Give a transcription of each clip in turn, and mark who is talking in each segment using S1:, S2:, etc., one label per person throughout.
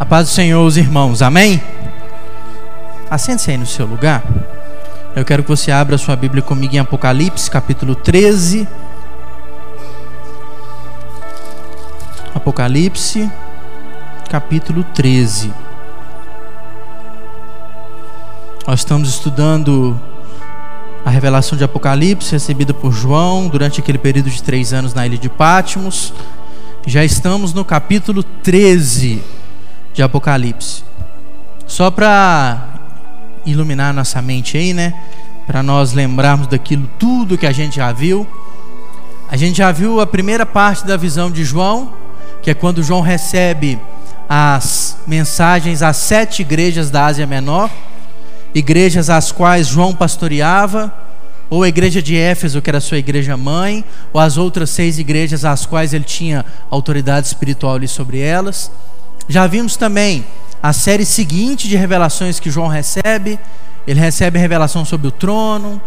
S1: A paz do Senhor, os irmãos, amém? Assente-se aí no seu lugar. Eu quero que você abra sua Bíblia comigo em Apocalipse, capítulo 13. Apocalipse, capítulo 13. Nós estamos estudando a revelação de Apocalipse recebida por João durante aquele período de três anos na ilha de Pátimos. Já estamos no capítulo 13 de Apocalipse. Só para iluminar nossa mente aí, né? Para nós lembrarmos daquilo tudo que a gente já viu. A gente já viu a primeira parte da visão de João, que é quando João recebe as mensagens às sete igrejas da Ásia Menor, igrejas às quais João pastoreava, ou a igreja de Éfeso, que era sua igreja mãe, ou as outras seis igrejas às quais ele tinha autoridade espiritual ali sobre elas. Já vimos também a série seguinte de revelações que João recebe. Ele recebe revelação sobre o trono,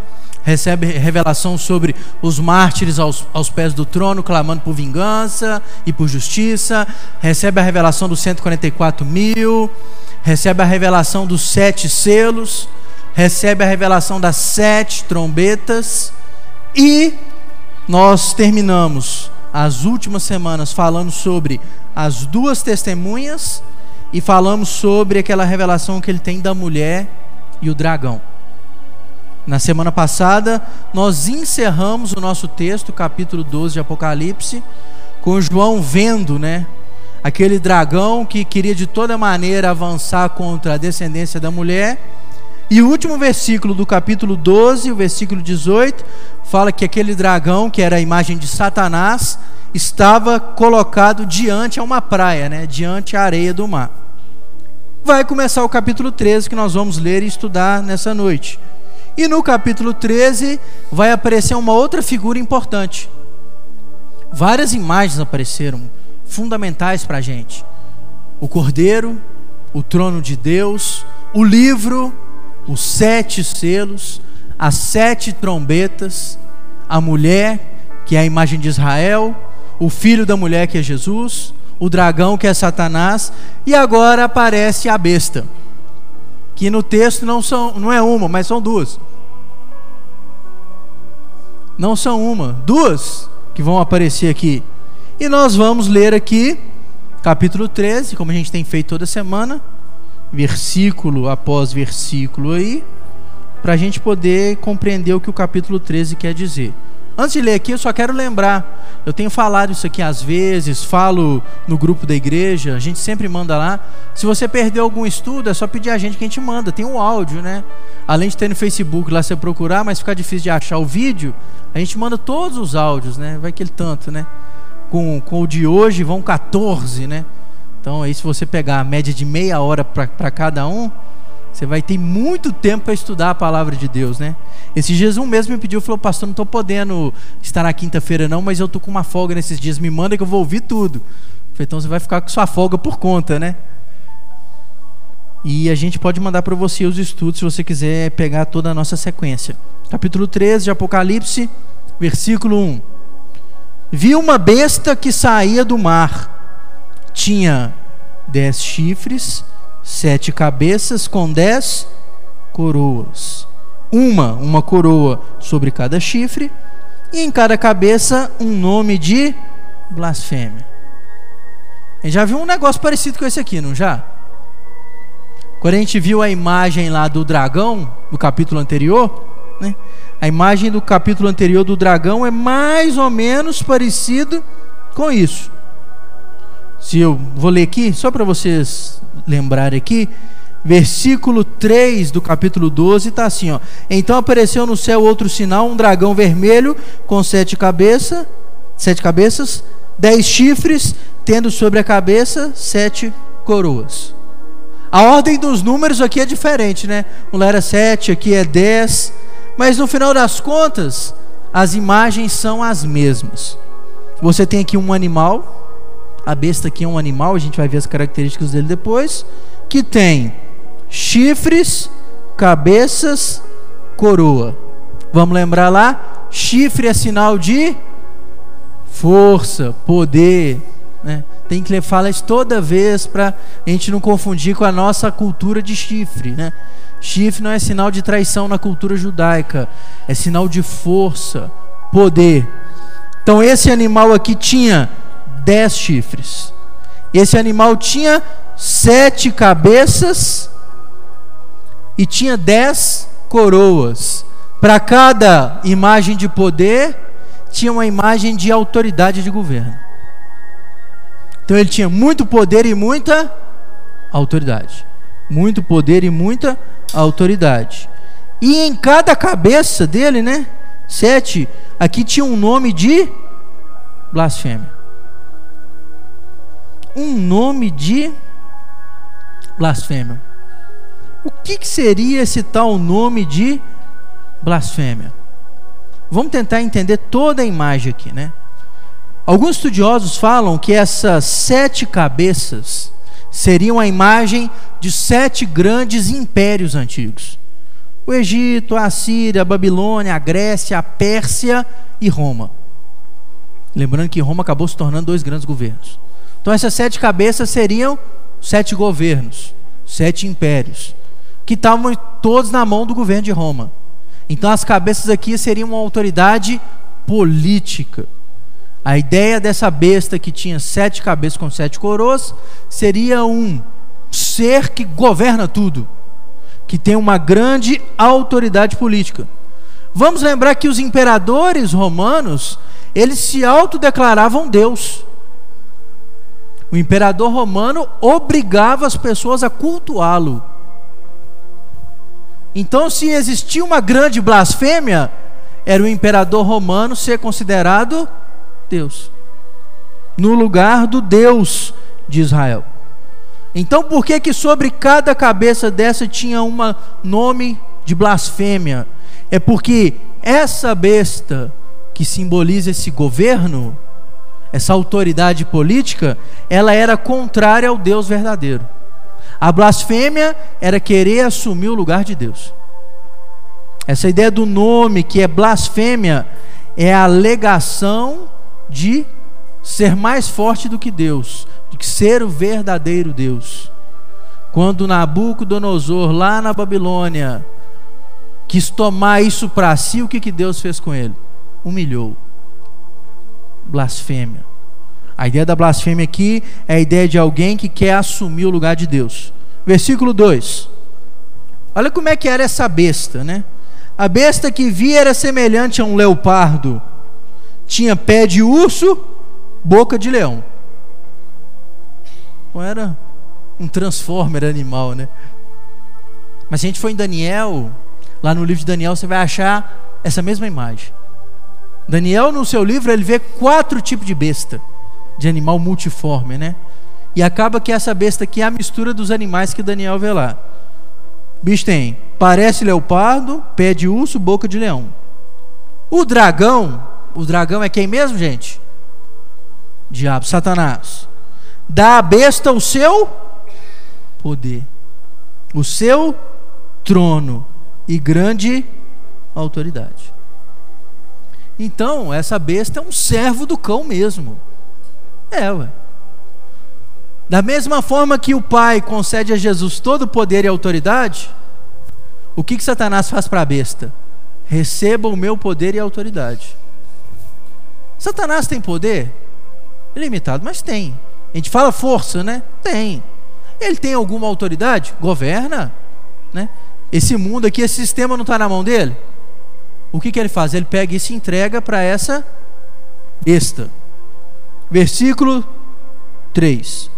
S1: recebe revelação sobre os mártires aos, aos pés do trono, clamando por vingança e por justiça, recebe a revelação dos 144 mil, recebe a revelação dos sete selos, recebe a revelação das sete trombetas, e nós terminamos as últimas semanas falando sobre as duas testemunhas e falamos sobre aquela revelação que ele tem da mulher e o dragão. Na semana passada, nós encerramos o nosso texto, capítulo 12 de Apocalipse, com João vendo, né, aquele dragão que queria de toda maneira avançar contra a descendência da mulher. E o último versículo do capítulo 12, o versículo 18, fala que aquele dragão, que era a imagem de Satanás, estava colocado diante a uma praia, né? diante a areia do mar. Vai começar o capítulo 13 que nós vamos ler e estudar nessa noite. E no capítulo 13 vai aparecer uma outra figura importante. Várias imagens apareceram, fundamentais para a gente: o cordeiro, o trono de Deus, o livro, os sete selos, as sete trombetas, a mulher, que é a imagem de Israel, o filho da mulher que é Jesus, o dragão que é Satanás, e agora aparece a besta. Que no texto não são, não é uma, mas são duas. Não são uma, duas que vão aparecer aqui. E nós vamos ler aqui capítulo 13, como a gente tem feito toda semana, versículo após versículo aí, para a gente poder compreender o que o capítulo 13 quer dizer. Antes de ler aqui, eu só quero lembrar. Eu tenho falado isso aqui às vezes, falo no grupo da igreja, a gente sempre manda lá. Se você perdeu algum estudo, é só pedir a gente que a gente manda. Tem o um áudio, né? Além de ter no Facebook lá você procurar, mas ficar difícil de achar o vídeo, a gente manda todos os áudios, né? Vai aquele tanto, né? Com, com o de hoje vão 14, né? Então aí se você pegar a média de meia hora para cada um, você vai ter muito tempo para estudar a palavra de Deus, né? Esse um mesmo me pediu, falou, pastor, não estou podendo estar na quinta-feira não, mas eu tô com uma folga nesses dias, me manda que eu vou ouvir tudo. falei, então você vai ficar com sua folga por conta, né? E a gente pode mandar para você os estudos se você quiser pegar toda a nossa sequência. Capítulo 13 de Apocalipse, versículo 1. Vi uma besta que saía do mar, tinha dez chifres sete cabeças com dez coroas. Uma, uma coroa sobre cada chifre, e em cada cabeça um nome de blasfêmia. A gente já viu um negócio parecido com esse aqui, não já? Quando a gente viu a imagem lá do dragão, no capítulo anterior, né? a imagem do capítulo anterior do dragão é mais ou menos parecido com isso. Se eu vou ler aqui, só para vocês lembrarem aqui, versículo 3 do capítulo 12 está assim: ó. Então apareceu no céu outro sinal, um dragão vermelho com sete cabeças, sete cabeças, dez chifres, tendo sobre a cabeça sete coroas. A ordem dos números aqui é diferente, né? Um lá era sete, aqui é dez, mas no final das contas, as imagens são as mesmas. Você tem aqui um animal a besta aqui é um animal, a gente vai ver as características dele depois. Que tem chifres, cabeças, coroa. Vamos lembrar lá? Chifre é sinal de força, poder. Né? Tem que falar isso toda vez para a gente não confundir com a nossa cultura de chifre, né? Chifre não é sinal de traição na cultura judaica, é sinal de força, poder. Então esse animal aqui tinha dez chifres. Esse animal tinha sete cabeças e tinha dez coroas. Para cada imagem de poder, tinha uma imagem de autoridade de governo. Então ele tinha muito poder e muita autoridade. Muito poder e muita autoridade. E em cada cabeça dele, né? Sete, aqui tinha um nome de blasfêmia. Um nome de blasfêmia. O que, que seria esse tal nome de blasfêmia? Vamos tentar entender toda a imagem aqui, né? Alguns estudiosos falam que essas sete cabeças seriam a imagem de sete grandes impérios antigos: o Egito, a Síria, a Babilônia, a Grécia, a Pérsia e Roma. Lembrando que Roma acabou se tornando dois grandes governos. Então, essas sete cabeças seriam sete governos, sete impérios, que estavam todos na mão do governo de Roma. Então, as cabeças aqui seriam uma autoridade política. A ideia dessa besta que tinha sete cabeças com sete coroas seria um ser que governa tudo, que tem uma grande autoridade política. Vamos lembrar que os imperadores romanos, eles se autodeclaravam Deus. O imperador romano obrigava as pessoas a cultuá-lo. Então, se existia uma grande blasfêmia, era o imperador romano ser considerado Deus, no lugar do Deus de Israel. Então, por que que sobre cada cabeça dessa tinha um nome de blasfêmia? É porque essa besta que simboliza esse governo, essa autoridade política, ela era contrária ao Deus verdadeiro. A blasfêmia era querer assumir o lugar de Deus. Essa ideia do nome que é blasfêmia é a alegação de ser mais forte do que Deus, de ser o verdadeiro Deus. Quando Nabucodonosor, lá na Babilônia, quis tomar isso para si, o que, que Deus fez com ele? Humilhou. Blasfêmia. A ideia da blasfêmia aqui é a ideia de alguém que quer assumir o lugar de Deus. Versículo 2. Olha como é que era essa besta, né? A besta que via era semelhante a um leopardo tinha pé de urso, boca de leão. Não era um transformer animal, né? Mas se a gente for em Daniel, lá no livro de Daniel, você vai achar essa mesma imagem. Daniel, no seu livro, ele vê quatro tipos de besta, de animal multiforme, né? E acaba que essa besta aqui é a mistura dos animais que Daniel vê lá. Bicho tem, parece leopardo, pé de urso, boca de leão. O dragão, o dragão é quem mesmo, gente? Diabo, Satanás. Dá à besta o seu poder, o seu trono e grande autoridade. Então, essa besta é um servo do cão mesmo. É, ué. Da mesma forma que o Pai concede a Jesus todo o poder e autoridade, o que, que Satanás faz para a besta? Receba o meu poder e autoridade. Satanás tem poder? Limitado, mas tem. A gente fala força, né? Tem. Ele tem alguma autoridade? Governa, né? Esse mundo aqui, esse sistema não está na mão dele? O que, que ele faz? Ele pega e entrega para essa besta. Versículo 3.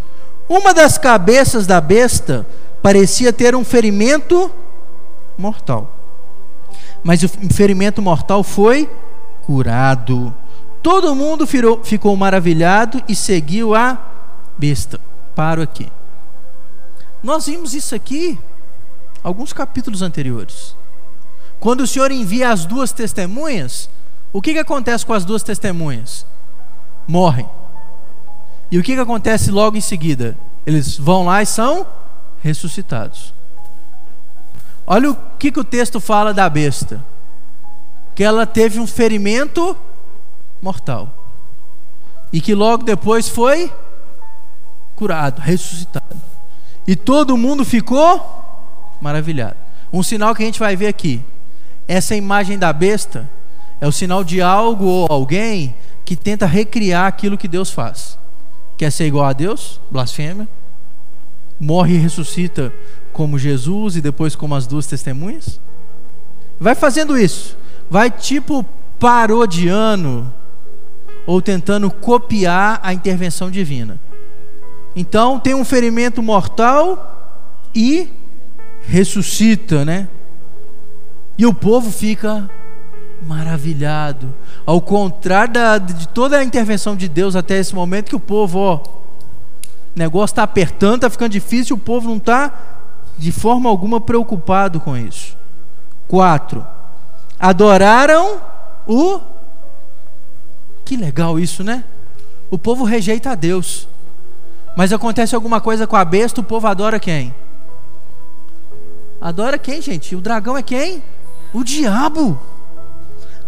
S1: Uma das cabeças da besta parecia ter um ferimento mortal. Mas o ferimento mortal foi curado. Todo mundo ficou maravilhado e seguiu a besta. Paro aqui. Nós vimos isso aqui alguns capítulos anteriores. Quando o Senhor envia as duas testemunhas, o que, que acontece com as duas testemunhas? Morrem. E o que, que acontece logo em seguida? Eles vão lá e são ressuscitados. Olha o que, que o texto fala da besta: que ela teve um ferimento mortal. E que logo depois foi curado, ressuscitado. E todo mundo ficou maravilhado. Um sinal que a gente vai ver aqui. Essa imagem da besta é o sinal de algo ou alguém que tenta recriar aquilo que Deus faz. Quer ser igual a Deus? Blasfêmia. Morre e ressuscita como Jesus e depois como as duas testemunhas. Vai fazendo isso. Vai tipo parodiando ou tentando copiar a intervenção divina. Então tem um ferimento mortal e ressuscita, né? E o povo fica maravilhado. Ao contrário da, de toda a intervenção de Deus até esse momento, que o povo, ó, o negócio está apertando, está ficando difícil, o povo não está de forma alguma preocupado com isso. Quatro, adoraram o. Que legal isso, né? O povo rejeita a Deus. Mas acontece alguma coisa com a besta, o povo adora quem? Adora quem, gente? O dragão é quem? O diabo.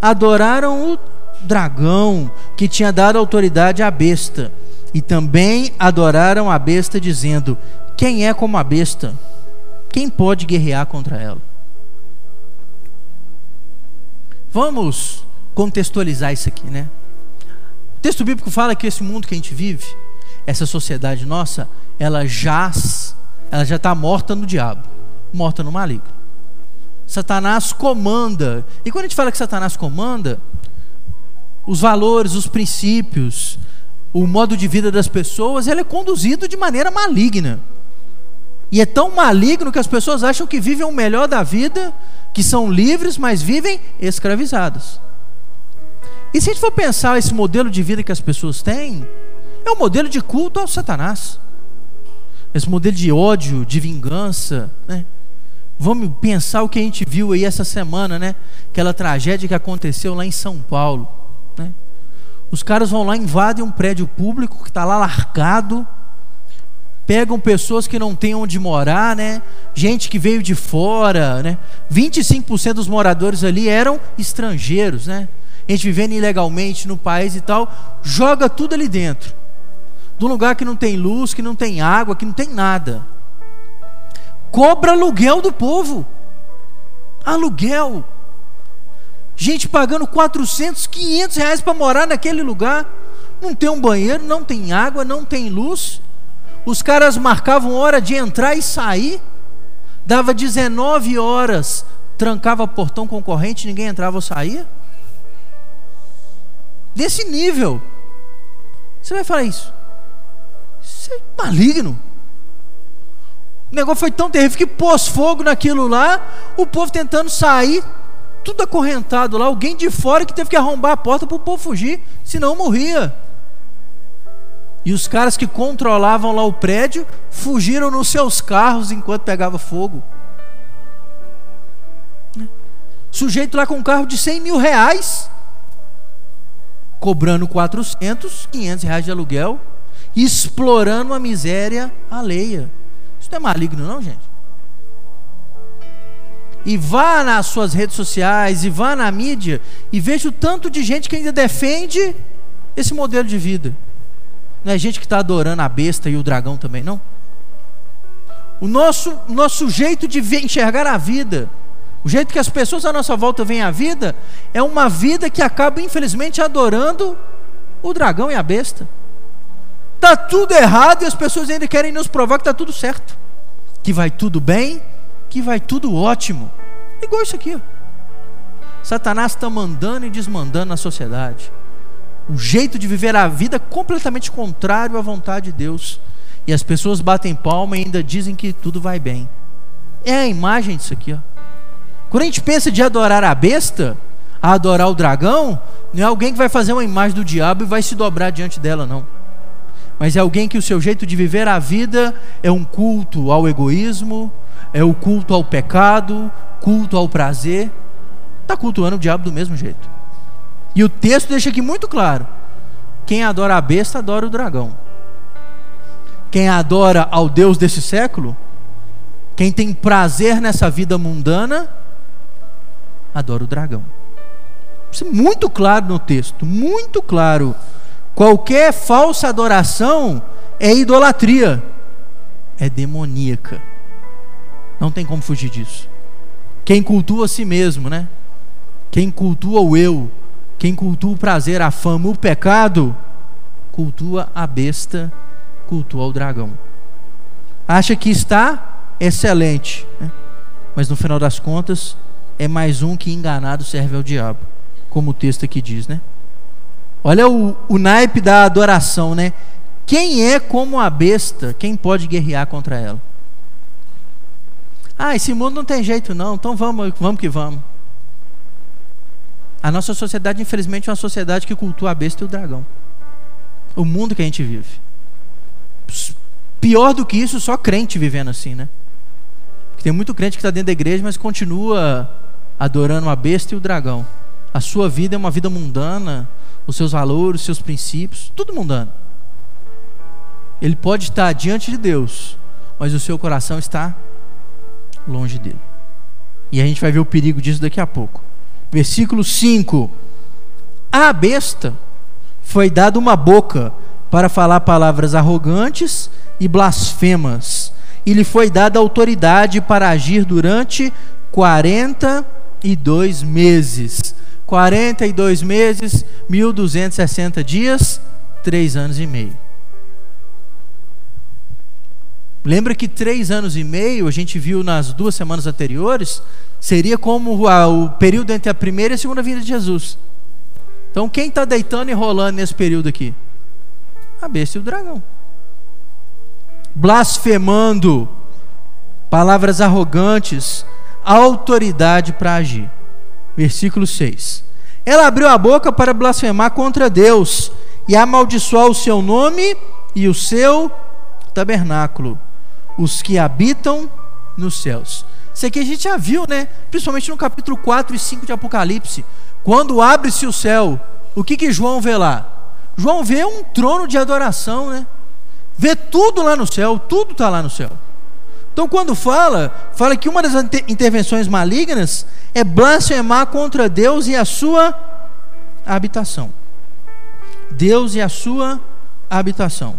S1: Adoraram o dragão que tinha dado autoridade à besta. E também adoraram a besta, dizendo: Quem é como a besta? Quem pode guerrear contra ela? Vamos contextualizar isso aqui, né? O texto bíblico fala que esse mundo que a gente vive, essa sociedade nossa, ela jaz, ela já está morta no diabo, morta no maligno. Satanás comanda. E quando a gente fala que Satanás comanda, os valores, os princípios, o modo de vida das pessoas, ele é conduzido de maneira maligna. E é tão maligno que as pessoas acham que vivem o melhor da vida, que são livres, mas vivem escravizados. E se a gente for pensar esse modelo de vida que as pessoas têm, é um modelo de culto ao Satanás. Esse modelo de ódio, de vingança, né? Vamos pensar o que a gente viu aí essa semana, né? Aquela tragédia que aconteceu lá em São Paulo, né? Os caras vão lá, invadem um prédio público que está lá largado, pegam pessoas que não têm onde morar, né? Gente que veio de fora, né? 25% dos moradores ali eram estrangeiros, né? Gente vivendo ilegalmente no país e tal, joga tudo ali dentro. De um lugar que não tem luz, que não tem água, que não tem nada. Cobra aluguel do povo. Aluguel. Gente pagando 400, 500 reais para morar naquele lugar. Não tem um banheiro, não tem água, não tem luz. Os caras marcavam hora de entrar e sair. Dava 19 horas, trancava portão concorrente, ninguém entrava ou saía. Desse nível. Você vai falar isso? Isso é maligno. O negócio foi tão terrível que pôs fogo naquilo lá, o povo tentando sair, tudo acorrentado lá, alguém de fora que teve que arrombar a porta para o povo fugir, senão morria. E os caras que controlavam lá o prédio fugiram nos seus carros enquanto pegava fogo. Sujeito lá com um carro de 100 mil reais, cobrando 400, 500 reais de aluguel, explorando a miséria alheia. Isso não é maligno, não, gente? E vá nas suas redes sociais, e vá na mídia, e veja o tanto de gente que ainda defende esse modelo de vida. Não é gente que está adorando a besta e o dragão também, não? O nosso, nosso jeito de ver, enxergar a vida, o jeito que as pessoas à nossa volta veem a vida, é uma vida que acaba, infelizmente, adorando o dragão e a besta. Está tudo errado e as pessoas ainda querem nos provar que está tudo certo, que vai tudo bem, que vai tudo ótimo. Igual isso aqui. Ó. Satanás está mandando e desmandando na sociedade o jeito de viver a vida completamente contrário à vontade de Deus. E as pessoas batem palma e ainda dizem que tudo vai bem. É a imagem disso aqui. Ó. Quando a gente pensa de adorar a besta, a adorar o dragão, não é alguém que vai fazer uma imagem do diabo e vai se dobrar diante dela, não. Mas é alguém que o seu jeito de viver a vida é um culto ao egoísmo, é o culto ao pecado, culto ao prazer. Está cultuando o diabo do mesmo jeito. E o texto deixa aqui muito claro: quem adora a besta adora o dragão. Quem adora ao Deus desse século, quem tem prazer nessa vida mundana, adora o dragão. Isso é muito claro no texto, muito claro. Qualquer falsa adoração é idolatria, é demoníaca. Não tem como fugir disso. Quem cultua a si mesmo, né? Quem cultua o eu, quem cultua o prazer, a fama, o pecado, cultua a besta, cultua o dragão. Acha que está excelente, né? mas no final das contas é mais um que enganado serve ao diabo, como o texto aqui diz, né? Olha o, o naipe da adoração, né? Quem é como a besta? Quem pode guerrear contra ela? Ah, esse mundo não tem jeito não, então vamos, vamos que vamos. A nossa sociedade, infelizmente, é uma sociedade que cultua a besta e o dragão. O mundo que a gente vive. Pior do que isso, só crente vivendo assim, né? Tem muito crente que está dentro da igreja, mas continua adorando a besta e o dragão. A sua vida é uma vida mundana, os seus valores, os seus princípios, tudo mundano. Ele pode estar diante de Deus, mas o seu coração está longe dele. E a gente vai ver o perigo disso daqui a pouco. Versículo 5: A besta foi dada uma boca para falar palavras arrogantes e blasfemas, e lhe foi dada autoridade para agir durante 42 meses. 42 meses, 1260 dias, 3 anos e meio. Lembra que três anos e meio, a gente viu nas duas semanas anteriores, seria como o período entre a primeira e a segunda vinda de Jesus. Então, quem está deitando e rolando nesse período aqui? A besta e o dragão. Blasfemando, palavras arrogantes, autoridade para agir. Versículo 6. Ela abriu a boca para blasfemar contra Deus e amaldiçoar o seu nome e o seu tabernáculo os que habitam nos céus. Isso aqui a gente já viu, né? Principalmente no capítulo 4 e 5 de Apocalipse. Quando abre-se o céu, o que que João vê lá? João vê um trono de adoração, né? Vê tudo lá no céu, tudo está lá no céu. Então, quando fala, fala que uma das intervenções malignas é blasfemar contra Deus e a sua habitação. Deus e a sua habitação.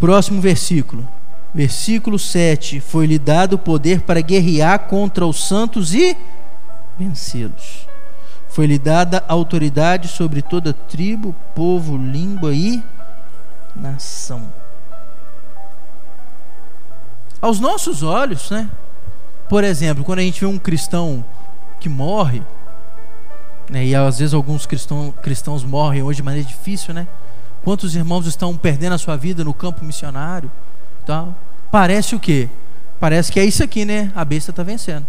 S1: Próximo versículo. Versículo 7: Foi-lhe dado o poder para guerrear contra os santos e vencê-los. Foi-lhe dada autoridade sobre toda tribo, povo, língua e nação. Aos nossos olhos, né? Por exemplo, quando a gente vê um cristão que morre, né, e às vezes alguns cristão, cristãos morrem hoje de maneira difícil, né? Quantos irmãos estão perdendo a sua vida no campo missionário? Tal. Parece o quê? Parece que é isso aqui, né? A besta está vencendo.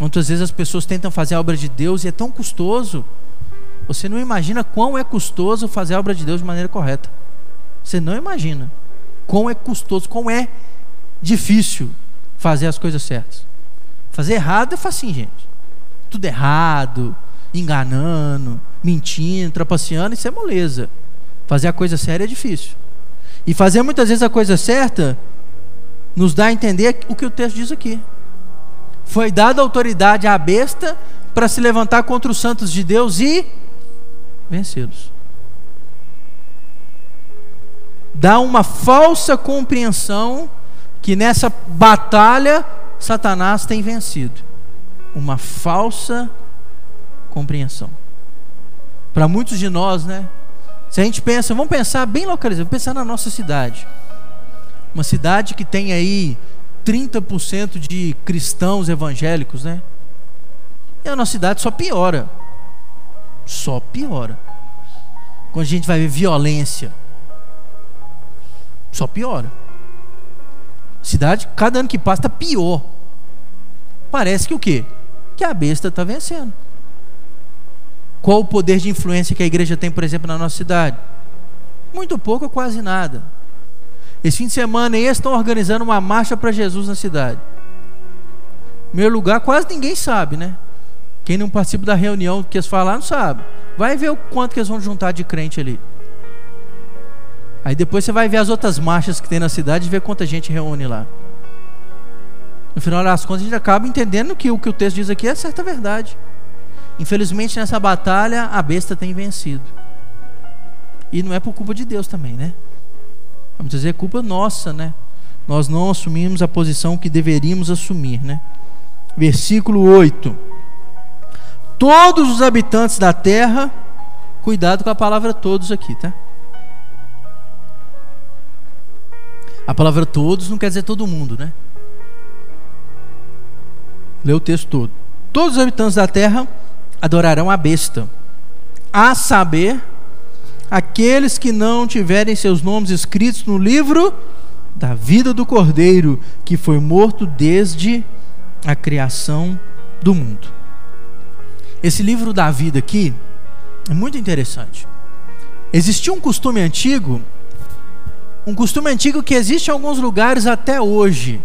S1: Muitas vezes as pessoas tentam fazer a obra de Deus e é tão custoso. Você não imagina quão é custoso fazer a obra de Deus de maneira correta. Você não imagina quão é custoso, quão é difícil fazer as coisas certas. Fazer errado é facinho, gente. Tudo errado, enganando, mentindo, trapaceando, isso é moleza. Fazer a coisa séria é difícil. E fazer muitas vezes a coisa certa nos dá a entender o que o texto diz aqui. Foi dada autoridade à besta para se levantar contra os santos de Deus e vencê-los. Dá uma falsa compreensão que nessa batalha Satanás tem vencido. Uma falsa compreensão. Para muitos de nós, né? Se a gente pensa, vamos pensar bem localizado, vamos pensar na nossa cidade. Uma cidade que tem aí 30% de cristãos evangélicos, né? E a nossa cidade só piora. Só piora. Quando a gente vai ver violência, só piora. Cidade, cada ano que passa, está pior. Parece que o quê? Que a besta está vencendo. Qual o poder de influência que a igreja tem, por exemplo, na nossa cidade? Muito pouco ou quase nada. Esse fim de semana eles estão organizando uma marcha para Jesus na cidade. Meu lugar quase ninguém sabe, né? Quem não participa da reunião que eles falaram não sabe. Vai ver o quanto que eles vão juntar de crente ali. Aí depois você vai ver as outras marchas que tem na cidade e ver quanta gente reúne lá. No final das contas, a gente acaba entendendo que o que o texto diz aqui é certa verdade. Infelizmente, nessa batalha, a besta tem vencido. E não é por culpa de Deus também, né? Muitas vezes é culpa nossa, né? Nós não assumimos a posição que deveríamos assumir, né? Versículo 8. Todos os habitantes da terra, cuidado com a palavra todos aqui, tá? A palavra todos não quer dizer todo mundo, né? Lê o texto todo. Todos os habitantes da terra adorarão a besta, a saber, aqueles que não tiverem seus nomes escritos no livro da vida do Cordeiro, que foi morto desde a criação do mundo. Esse livro da vida aqui é muito interessante. Existia um costume antigo, um costume antigo que existe em alguns lugares até hoje.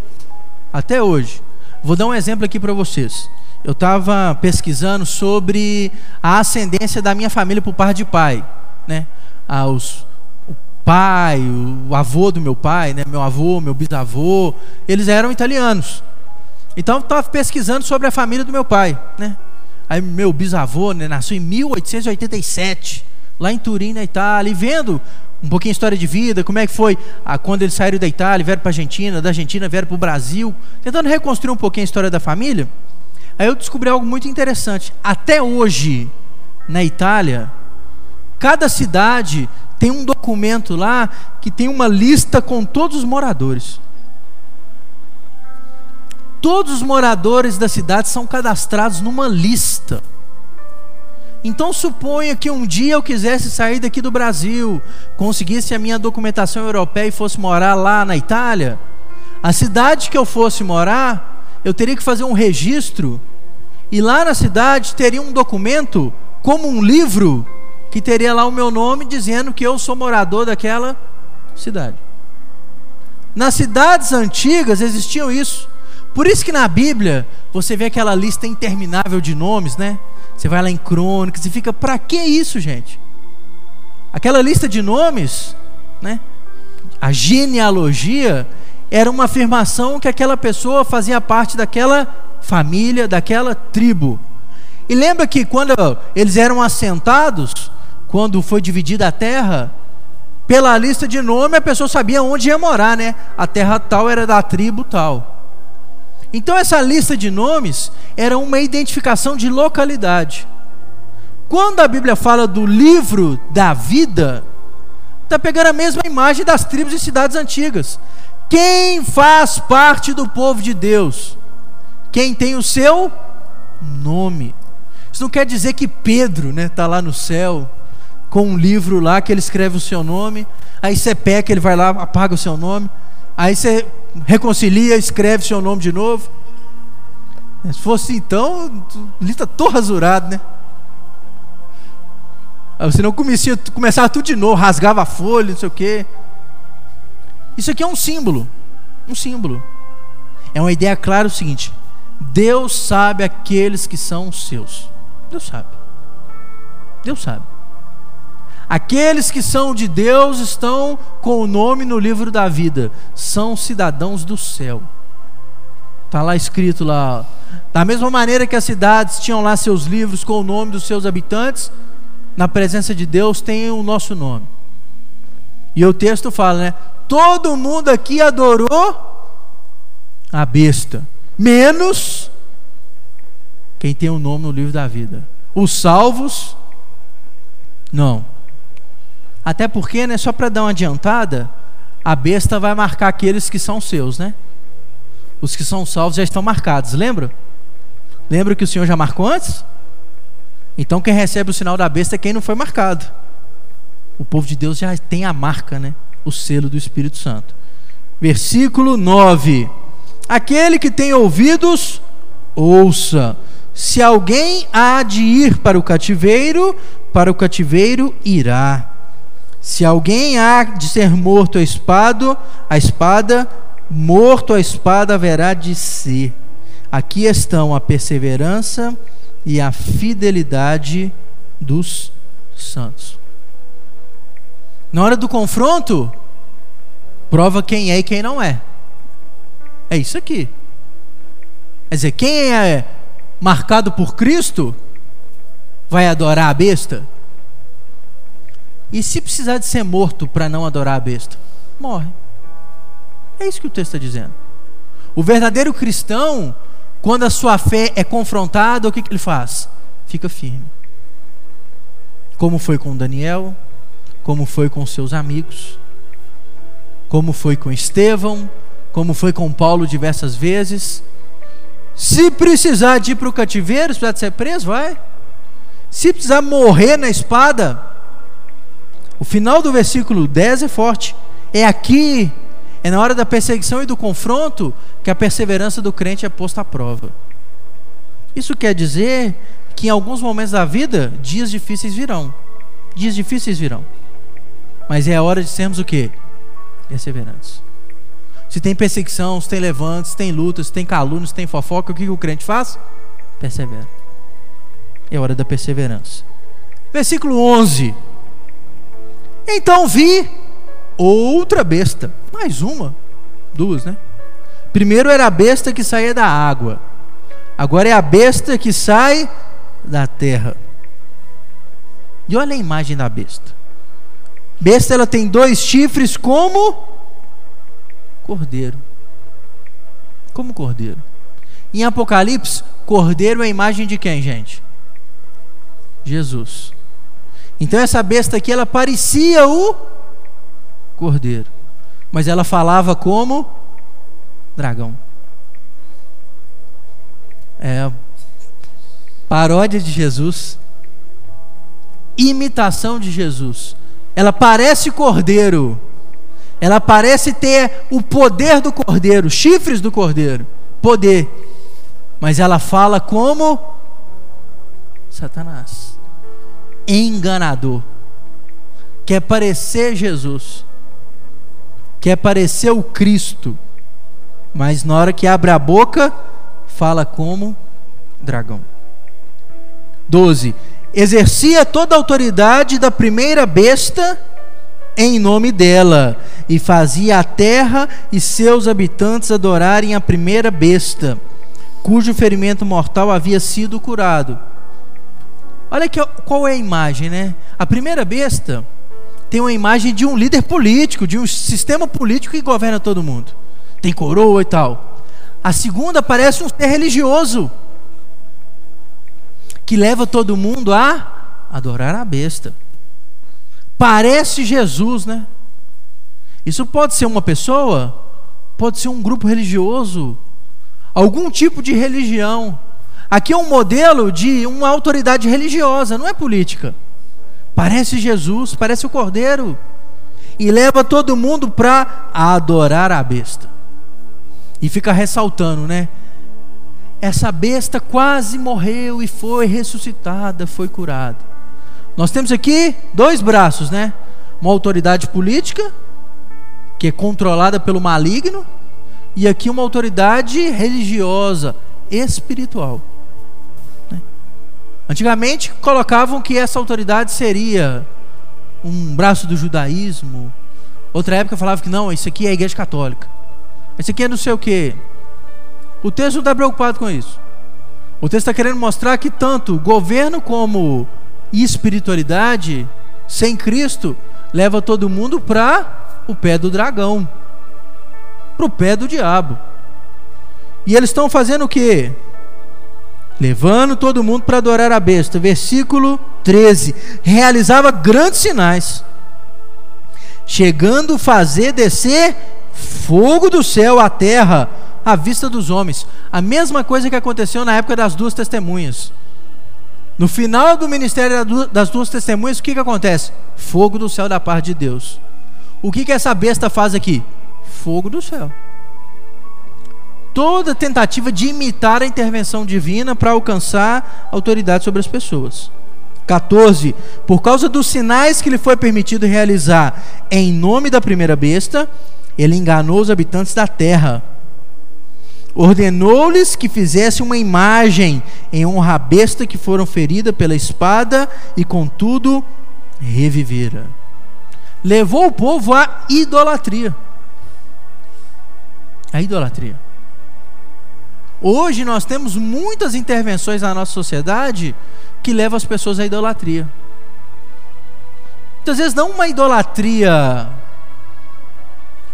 S1: Até hoje. Vou dar um exemplo aqui para vocês. Eu estava pesquisando sobre a ascendência da minha família por parte de pai, né? Aos o pai, o avô do meu pai, né? Meu avô, meu bisavô, eles eram italianos. Então eu estava pesquisando sobre a família do meu pai, né? Aí meu bisavô né, nasceu em 1887, lá em Turim, na Itália, e vendo um pouquinho história de vida, como é que foi ah, quando eles saíram da Itália, vieram para a Argentina, da Argentina vieram para o Brasil, tentando reconstruir um pouquinho a história da família. Aí eu descobri algo muito interessante. Até hoje, na Itália, cada cidade tem um documento lá que tem uma lista com todos os moradores. Todos os moradores da cidade são cadastrados numa lista. Então suponha que um dia eu quisesse sair daqui do Brasil, conseguisse a minha documentação europeia e fosse morar lá na Itália, a cidade que eu fosse morar, eu teria que fazer um registro e lá na cidade teria um documento como um livro que teria lá o meu nome dizendo que eu sou morador daquela cidade. Nas cidades antigas existiam isso. Por isso que na Bíblia você vê aquela lista interminável de nomes, né? Você vai lá em Crônicas e fica, para que isso, gente? Aquela lista de nomes, né? A genealogia era uma afirmação que aquela pessoa fazia parte daquela família, daquela tribo. E lembra que quando eles eram assentados, quando foi dividida a terra, pela lista de nome a pessoa sabia onde ia morar, né? A terra tal era da tribo tal. Então essa lista de nomes era uma identificação de localidade. Quando a Bíblia fala do livro da vida, está pegando a mesma imagem das tribos e cidades antigas. Quem faz parte do povo de Deus? Quem tem o seu nome. Isso não quer dizer que Pedro está né, tá lá no céu com um livro lá que ele escreve o seu nome, aí você peca, ele vai lá, apaga o seu nome, aí você reconcilia, escreve seu nome de novo. Se fosse então, lista todo rasurado, né? Senão comecia, começava tudo de novo, rasgava a folha, não sei o quê. Isso aqui é um símbolo. Um símbolo. É uma ideia clara o seguinte: Deus sabe aqueles que são seus. Deus sabe. Deus sabe. Aqueles que são de Deus estão com o nome no livro da vida, são cidadãos do céu. Está lá escrito lá. Da mesma maneira que as cidades tinham lá seus livros com o nome dos seus habitantes, na presença de Deus tem o nosso nome. E o texto fala, né? Todo mundo aqui adorou a besta, menos quem tem o nome no livro da vida. Os salvos, não. Até porque, né, só para dar uma adiantada, a besta vai marcar aqueles que são seus, né? Os que são salvos já estão marcados, lembra? Lembra que o Senhor já marcou antes? Então quem recebe o sinal da besta é quem não foi marcado. O povo de Deus já tem a marca, né? O selo do Espírito Santo. Versículo 9: Aquele que tem ouvidos, ouça. Se alguém há de ir para o cativeiro, para o cativeiro irá. Se alguém há de ser morto a espada, a espada, morto a espada haverá de ser. Aqui estão a perseverança e a fidelidade dos santos. Na hora do confronto, prova quem é e quem não é. É isso aqui. Quer dizer, quem é marcado por Cristo vai adorar a besta? E se precisar de ser morto para não adorar a besta? Morre. É isso que o texto está dizendo. O verdadeiro cristão, quando a sua fé é confrontada, o que, que ele faz? Fica firme. Como foi com Daniel, como foi com seus amigos, como foi com Estevão, como foi com Paulo diversas vezes. Se precisar de ir para o cativeiro, se precisar de ser preso, vai. Se precisar morrer na espada, o final do versículo 10 é forte. É aqui, é na hora da perseguição e do confronto, que a perseverança do crente é posta à prova. Isso quer dizer que em alguns momentos da vida, dias difíceis virão. Dias difíceis virão. Mas é a hora de sermos o quê? Perseverantes. Se tem perseguição, se tem levantes, se tem lutas, se tem calúnios, se tem fofoca, o que, que o crente faz? Persevera. É hora da perseverança. Versículo 11. Então vi outra besta, mais uma, duas, né? Primeiro era a besta que saía da água, agora é a besta que sai da terra. E olha a imagem da besta. Besta ela tem dois chifres como cordeiro. Como cordeiro. Em Apocalipse, cordeiro é a imagem de quem, gente? Jesus. Então essa besta aqui ela parecia o cordeiro, mas ela falava como dragão. É paródia de Jesus, imitação de Jesus. Ela parece cordeiro. Ela parece ter o poder do cordeiro, chifres do cordeiro, poder. Mas ela fala como Satanás. Enganador. Quer parecer Jesus. Quer parecer o Cristo. Mas na hora que abre a boca, fala como dragão. 12 exercia toda a autoridade da primeira besta em nome dela, e fazia a terra e seus habitantes adorarem a primeira besta, cujo ferimento mortal havia sido curado. Olha que, qual é a imagem, né? A primeira besta tem uma imagem de um líder político, de um sistema político que governa todo mundo. Tem coroa e tal. A segunda parece um ser religioso que leva todo mundo a adorar a besta. Parece Jesus, né? Isso pode ser uma pessoa, pode ser um grupo religioso, algum tipo de religião. Aqui é um modelo de uma autoridade religiosa, não é política. Parece Jesus, parece o Cordeiro. E leva todo mundo para adorar a besta. E fica ressaltando, né? essa besta quase morreu e foi ressuscitada, foi curada. Nós temos aqui dois braços, né? Uma autoridade política, que é controlada pelo maligno, e aqui uma autoridade religiosa, espiritual. Antigamente colocavam que essa autoridade seria um braço do judaísmo. Outra época falava que não, isso aqui é a igreja católica. Isso aqui é não sei o que, o texto não está preocupado com isso. O texto está querendo mostrar que tanto governo como espiritualidade, sem Cristo, leva todo mundo para o pé do dragão, para o pé do diabo. E eles estão fazendo o que? Levando todo mundo para adorar a besta. Versículo 13: realizava grandes sinais, chegando a fazer descer fogo do céu à terra à vista dos homens. A mesma coisa que aconteceu na época das duas testemunhas. No final do ministério das duas testemunhas, o que, que acontece? Fogo do céu da parte de Deus. O que, que essa besta faz aqui? Fogo do céu. Toda tentativa de imitar a intervenção divina para alcançar autoridade sobre as pessoas. 14. Por causa dos sinais que lhe foi permitido realizar em nome da primeira besta, ele enganou os habitantes da terra ordenou-lhes que fizessem uma imagem em honra à besta que foram ferida pela espada e contudo revivera. Levou o povo à idolatria. A idolatria. Hoje nós temos muitas intervenções na nossa sociedade que levam as pessoas à idolatria. Muitas vezes não uma idolatria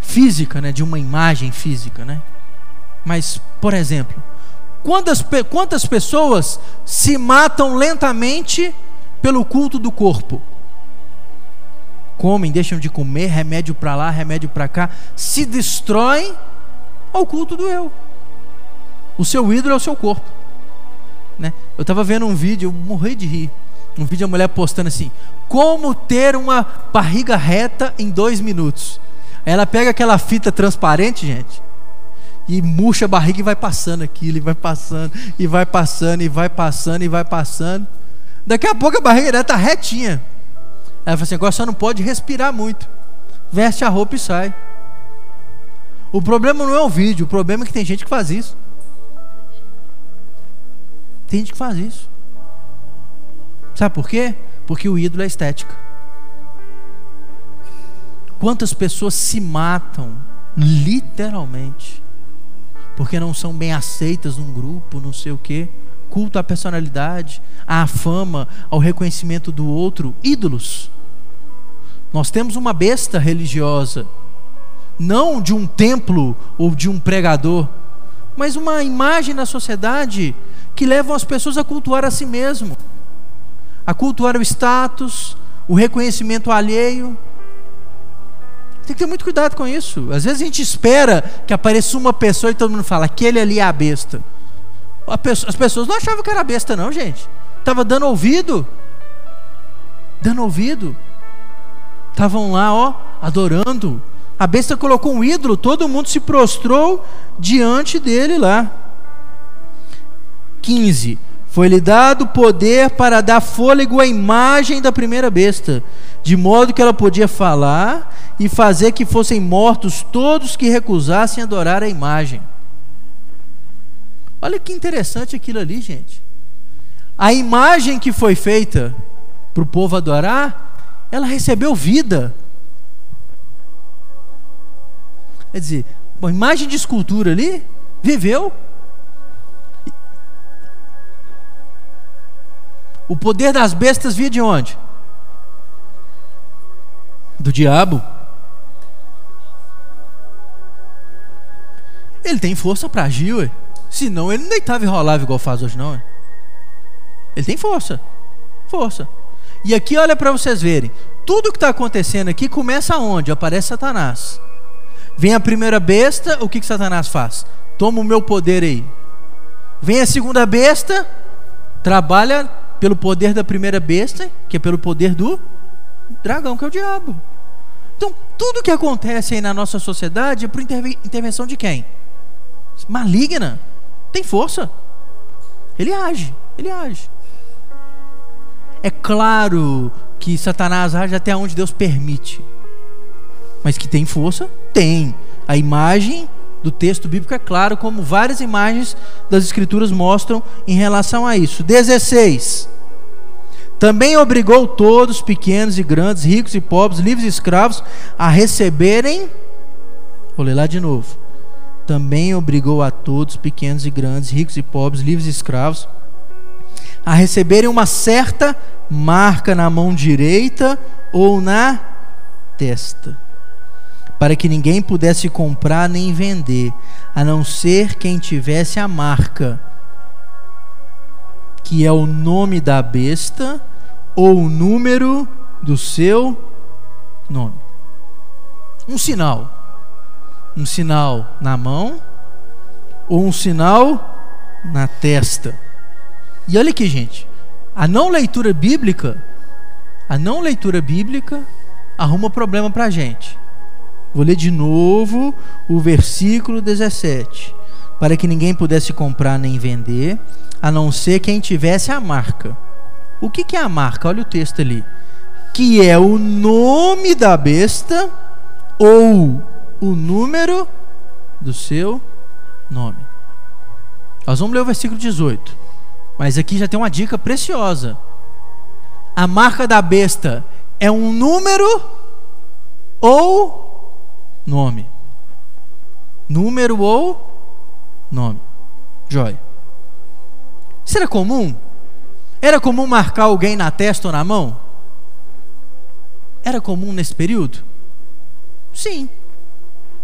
S1: física, né, de uma imagem física, né? Mas, por exemplo, quantas, quantas pessoas se matam lentamente pelo culto do corpo? Comem, deixam de comer, remédio para lá, remédio para cá, se destroem ao culto do eu. O seu ídolo é o seu corpo. Né? Eu estava vendo um vídeo, eu morri de rir. Um vídeo da mulher postando assim: Como ter uma barriga reta em dois minutos. Aí ela pega aquela fita transparente, gente, e murcha a barriga e vai passando aquilo, e vai passando, e vai passando, e vai passando, e vai passando. Daqui a pouco a barriga dela está retinha. Ela fala assim: agora só não pode respirar muito. Veste a roupa e sai. O problema não é o vídeo, o problema é que tem gente que faz isso. Tem gente que faz isso. Sabe por quê? Porque o ídolo é estética. Quantas pessoas se matam, literalmente, porque não são bem aceitas num grupo, não sei o quê, culto à personalidade, à fama, ao reconhecimento do outro, ídolos. Nós temos uma besta religiosa, não de um templo ou de um pregador, mas uma imagem na sociedade que levam as pessoas a cultuar a si mesmo, a cultuar o status, o reconhecimento alheio. Tem que ter muito cuidado com isso. Às vezes a gente espera que apareça uma pessoa e todo mundo fala, aquele ali é a besta. As pessoas não achavam que era besta, não, gente. Estava dando ouvido. Dando ouvido. Estavam lá, ó, adorando. A besta colocou um ídolo, todo mundo se prostrou diante dele lá. 15. Foi-lhe dado poder para dar fôlego à imagem da primeira besta, de modo que ela podia falar e fazer que fossem mortos todos que recusassem adorar a imagem. Olha que interessante aquilo ali, gente. A imagem que foi feita para o povo adorar, ela recebeu vida. Quer dizer, uma imagem de escultura ali viveu O poder das bestas via de onde? Do diabo. Ele tem força para agir, ué. Senão ele não deitava e rolava igual faz hoje, não. Ué. Ele tem força. Força. E aqui, olha para vocês verem. Tudo que está acontecendo aqui começa onde? Aparece Satanás. Vem a primeira besta, o que, que Satanás faz? Toma o meu poder aí. Vem a segunda besta, trabalha pelo poder da primeira besta, que é pelo poder do dragão, que é o diabo. Então, tudo que acontece aí na nossa sociedade é por intervenção de quem? Maligna. Tem força. Ele age, ele age. É claro que Satanás age até onde Deus permite. Mas que tem força? Tem. A imagem do texto bíblico é claro, como várias imagens das Escrituras mostram em relação a isso. 16. Também obrigou todos, pequenos e grandes, ricos e pobres, livres e escravos, a receberem. Vou ler lá de novo. Também obrigou a todos, pequenos e grandes, ricos e pobres, livres e escravos, a receberem uma certa marca na mão direita ou na testa para que ninguém pudesse comprar nem vender, a não ser quem tivesse a marca, que é o nome da besta ou o número do seu nome. Um sinal. Um sinal na mão ou um sinal na testa. E olha aqui, gente. A não leitura bíblica, a não leitura bíblica arruma problema para a gente. Vou ler de novo o versículo 17. Para que ninguém pudesse comprar nem vender, a não ser quem tivesse a marca. O que, que é a marca? Olha o texto ali. Que é o nome da besta ou o número do seu nome. Nós vamos ler o versículo 18. Mas aqui já tem uma dica preciosa. A marca da besta é um número ou nome. Número ou nome. Joia. Isso era comum? Era comum marcar alguém na testa ou na mão? era comum nesse período? Sim,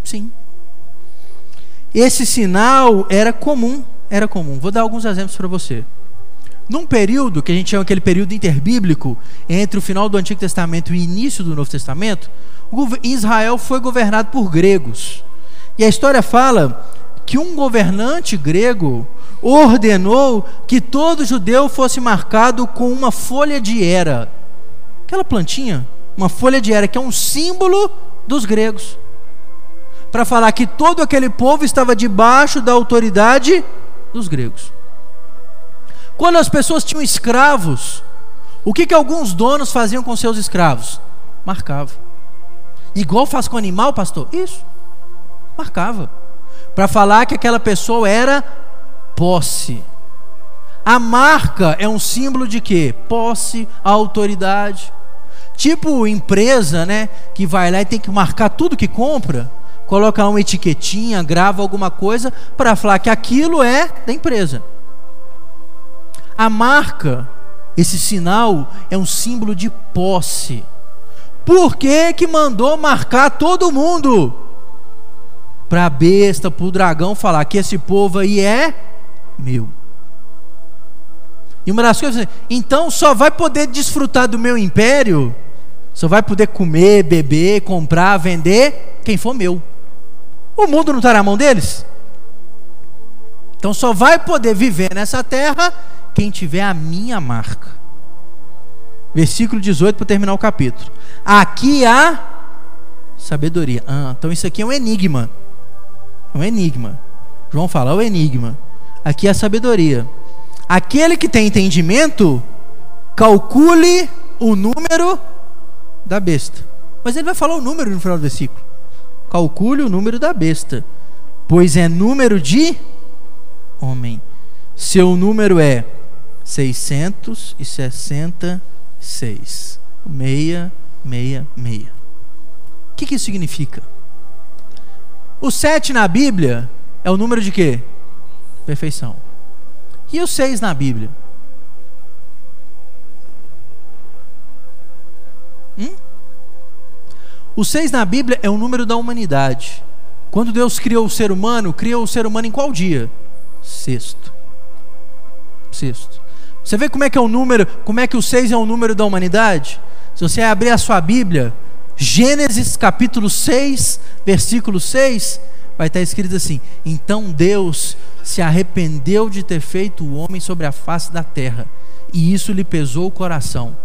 S1: sim. Esse sinal era comum, era comum. Vou dar alguns exemplos para você. Num período que a gente chama aquele período interbíblico, entre o final do Antigo Testamento e o início do Novo Testamento, Israel foi governado por gregos. E a história fala que um governante grego ordenou que todo judeu fosse marcado com uma folha de era. Aquela plantinha, uma folha de era, que é um símbolo dos gregos. Para falar que todo aquele povo estava debaixo da autoridade dos gregos. Quando as pessoas tinham escravos, o que, que alguns donos faziam com seus escravos? Marcavam. Igual faz com animal, pastor? Isso. Marcava. Para falar que aquela pessoa era posse. A marca é um símbolo de quê? Posse, autoridade. Tipo empresa, né, que vai lá e tem que marcar tudo que compra, coloca uma etiquetinha, grava alguma coisa para falar que aquilo é da empresa. A marca, esse sinal é um símbolo de posse. Por que que mandou marcar todo mundo? Para a besta, para o dragão falar que esse povo aí é meu. E uma das coisas, então só vai poder desfrutar do meu império, só vai poder comer, beber, comprar, vender quem for meu. O mundo não está na mão deles? Então só vai poder viver nessa terra quem tiver a minha marca. Versículo 18 para terminar o capítulo. Aqui há sabedoria. Ah, então isso aqui é um enigma. É um enigma. João fala, é o um enigma. Aqui a sabedoria. Aquele que tem entendimento, calcule o número da besta. Mas ele vai falar o número no final do versículo. Calcule o número da besta, pois é número de homem. Seu número é 666. Meia, meia, meia. O que, que isso significa? O 7 na Bíblia é o número de quê? Perfeição. E o 6 na Bíblia? Hum? O 6 na Bíblia é o número da humanidade. Quando Deus criou o ser humano, criou o ser humano em qual dia? Sexto. Sexto. Você vê como é que é o número, como é que o 6 é o número da humanidade? Se você abrir a sua Bíblia, Gênesis capítulo 6, versículo 6, vai estar escrito assim: Então Deus se arrependeu de ter feito o homem sobre a face da terra, e isso lhe pesou o coração.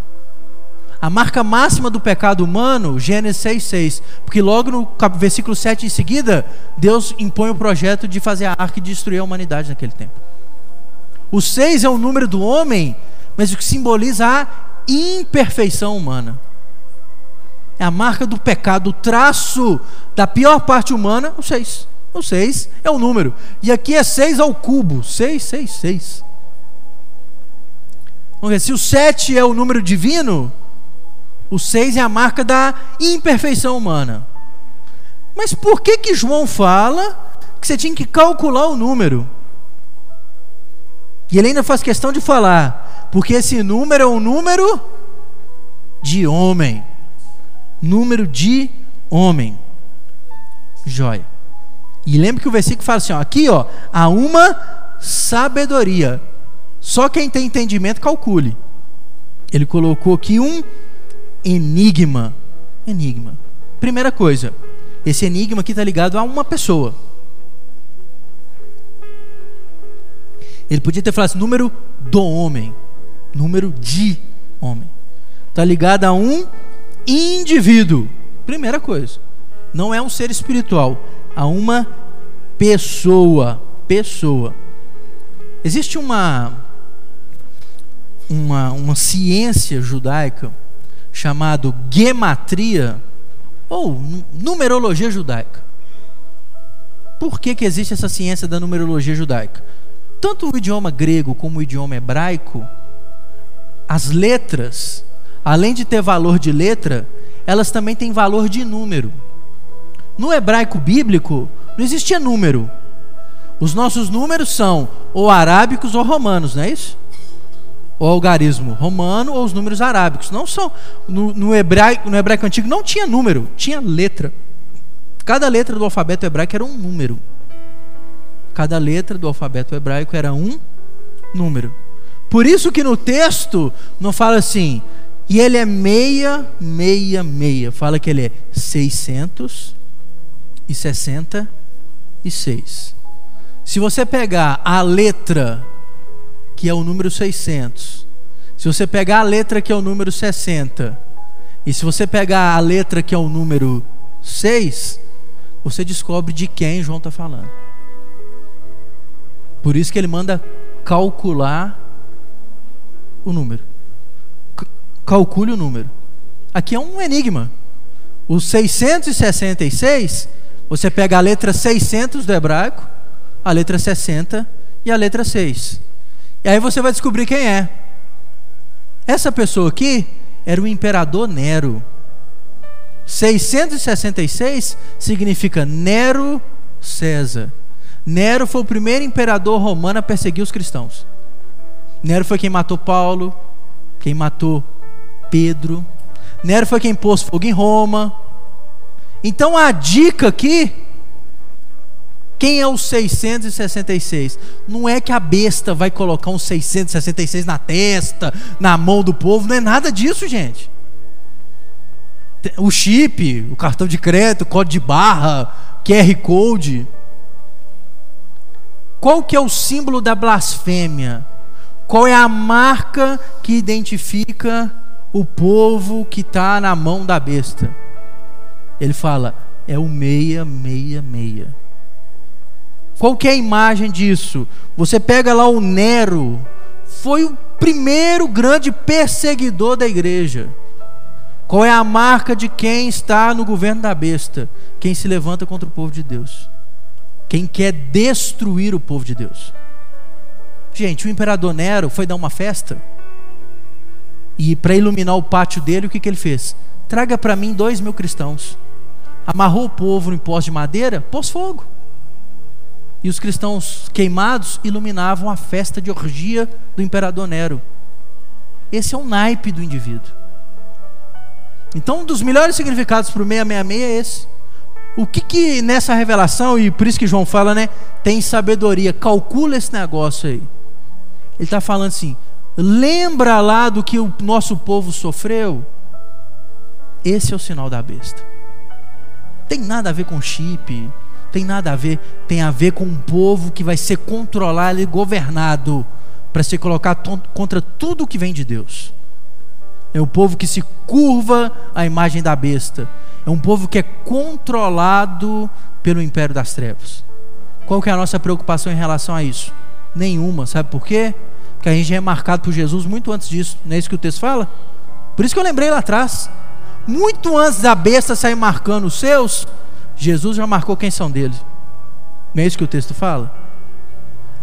S1: A marca máxima do pecado humano, Gênesis 6,6, porque logo no versículo 7 em seguida, Deus impõe o projeto de fazer a arca e destruir a humanidade naquele tempo. O 6 é o número do homem, mas o que simboliza a imperfeição humana. É a marca do pecado, o traço da pior parte humana, o 6. O 6 é o número. E aqui é 6 ao cubo. 6, 6, 6. Vamos ver, se o 7 é o número divino, o 6 é a marca da imperfeição humana. Mas por que que João fala que você tinha que calcular o número? E ele ainda faz questão de falar, porque esse número é um número de homem. Número de homem. Joia. E lembre que o versículo fala assim: ó, aqui ó, há uma sabedoria. Só quem tem entendimento calcule. Ele colocou aqui um enigma. Enigma. Primeira coisa, esse enigma aqui está ligado a uma pessoa. Ele podia ter falado assim, número do homem, número de homem. Está ligado a um indivíduo. Primeira coisa. Não é um ser espiritual, a uma pessoa, pessoa. Existe uma uma, uma ciência judaica chamado gematria ou numerologia judaica. Por que, que existe essa ciência da numerologia judaica? Tanto o idioma grego como o idioma hebraico, as letras, além de ter valor de letra, elas também têm valor de número. No hebraico bíblico, não existia número. Os nossos números são ou arábicos ou romanos, não é isso? o algarismo romano ou os números arábicos. Não são no, no, hebraico, no hebraico antigo não tinha número, tinha letra. Cada letra do alfabeto hebraico era um número. Cada letra do alfabeto hebraico era um número. Por isso que no texto não fala assim, e ele é meia, meia, meia. Fala que ele é 666. Se você pegar a letra que é o número 600, se você pegar a letra que é o número 60, e se você pegar a letra que é o número 6, você descobre de quem João está falando. Por isso que ele manda calcular o número. C calcule o número. Aqui é um enigma. O 666, você pega a letra 600 do hebraico, a letra 60 e a letra 6. E aí você vai descobrir quem é. Essa pessoa aqui era o imperador Nero. 666 significa Nero César. Nero foi o primeiro imperador romano a perseguir os cristãos. Nero foi quem matou Paulo, quem matou Pedro. Nero foi quem pôs fogo em Roma. Então a dica aqui quem é o 666? Não é que a besta vai colocar um 666 na testa, na mão do povo, não é nada disso, gente. O chip, o cartão de crédito, código de barra, QR Code. Qual que é o símbolo da blasfêmia? Qual é a marca que identifica o povo que está na mão da besta? Ele fala, é o meia, meia, meia. Qual que é a imagem disso? Você pega lá o Nero, foi o primeiro grande perseguidor da igreja. Qual é a marca de quem está no governo da besta? Quem se levanta contra o povo de Deus. Quem quer destruir o povo de Deus. Gente, o imperador Nero foi dar uma festa. E para iluminar o pátio dele, o que, que ele fez? Traga para mim dois mil cristãos. Amarrou o povo em pós de madeira, pôs fogo e os cristãos queimados iluminavam a festa de orgia do imperador Nero. Esse é o naipe do indivíduo. Então, um dos melhores significados para o 666 é esse. O que que nessa revelação, e por isso que João fala, né? Tem sabedoria, calcula esse negócio aí. Ele está falando assim: lembra lá do que o nosso povo sofreu? Esse é o sinal da besta. Tem nada a ver com chip, tem nada a ver, tem a ver com um povo que vai ser controlado e governado para se colocar contra tudo que vem de Deus. É um povo que se curva à imagem da besta. É um povo que é controlado pelo império das trevas. Qual que é a nossa preocupação em relação a isso? Nenhuma, sabe por quê? Porque a gente é marcado por Jesus muito antes disso. Não é isso que o texto fala? Por isso que eu lembrei lá atrás. Muito antes da besta sair marcando os seus, Jesus já marcou quem são deles. Não é isso que o texto fala?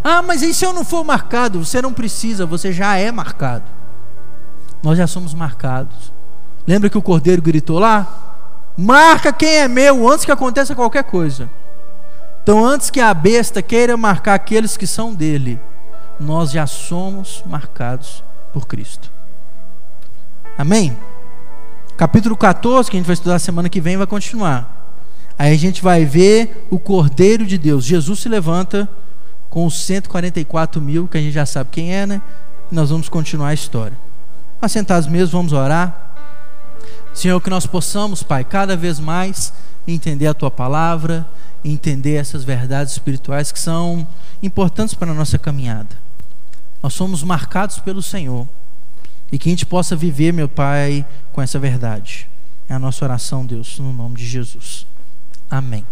S1: Ah, mas e se eu não for marcado? Você não precisa, você já é marcado. Nós já somos marcados. Lembra que o cordeiro gritou lá? Marca quem é meu antes que aconteça qualquer coisa. Então, antes que a besta queira marcar aqueles que são dele, nós já somos marcados por Cristo. Amém? Capítulo 14, que a gente vai estudar semana que vem, vai continuar. Aí a gente vai ver o Cordeiro de Deus. Jesus se levanta com os 144 mil, que a gente já sabe quem é, né? E nós vamos continuar a história. Assentados mesmo, vamos orar. Senhor, que nós possamos, Pai, cada vez mais entender a Tua palavra, entender essas verdades espirituais que são importantes para a nossa caminhada. Nós somos marcados pelo Senhor e que a gente possa viver, meu Pai, com essa verdade. É a nossa oração, Deus, no nome de Jesus. Amém.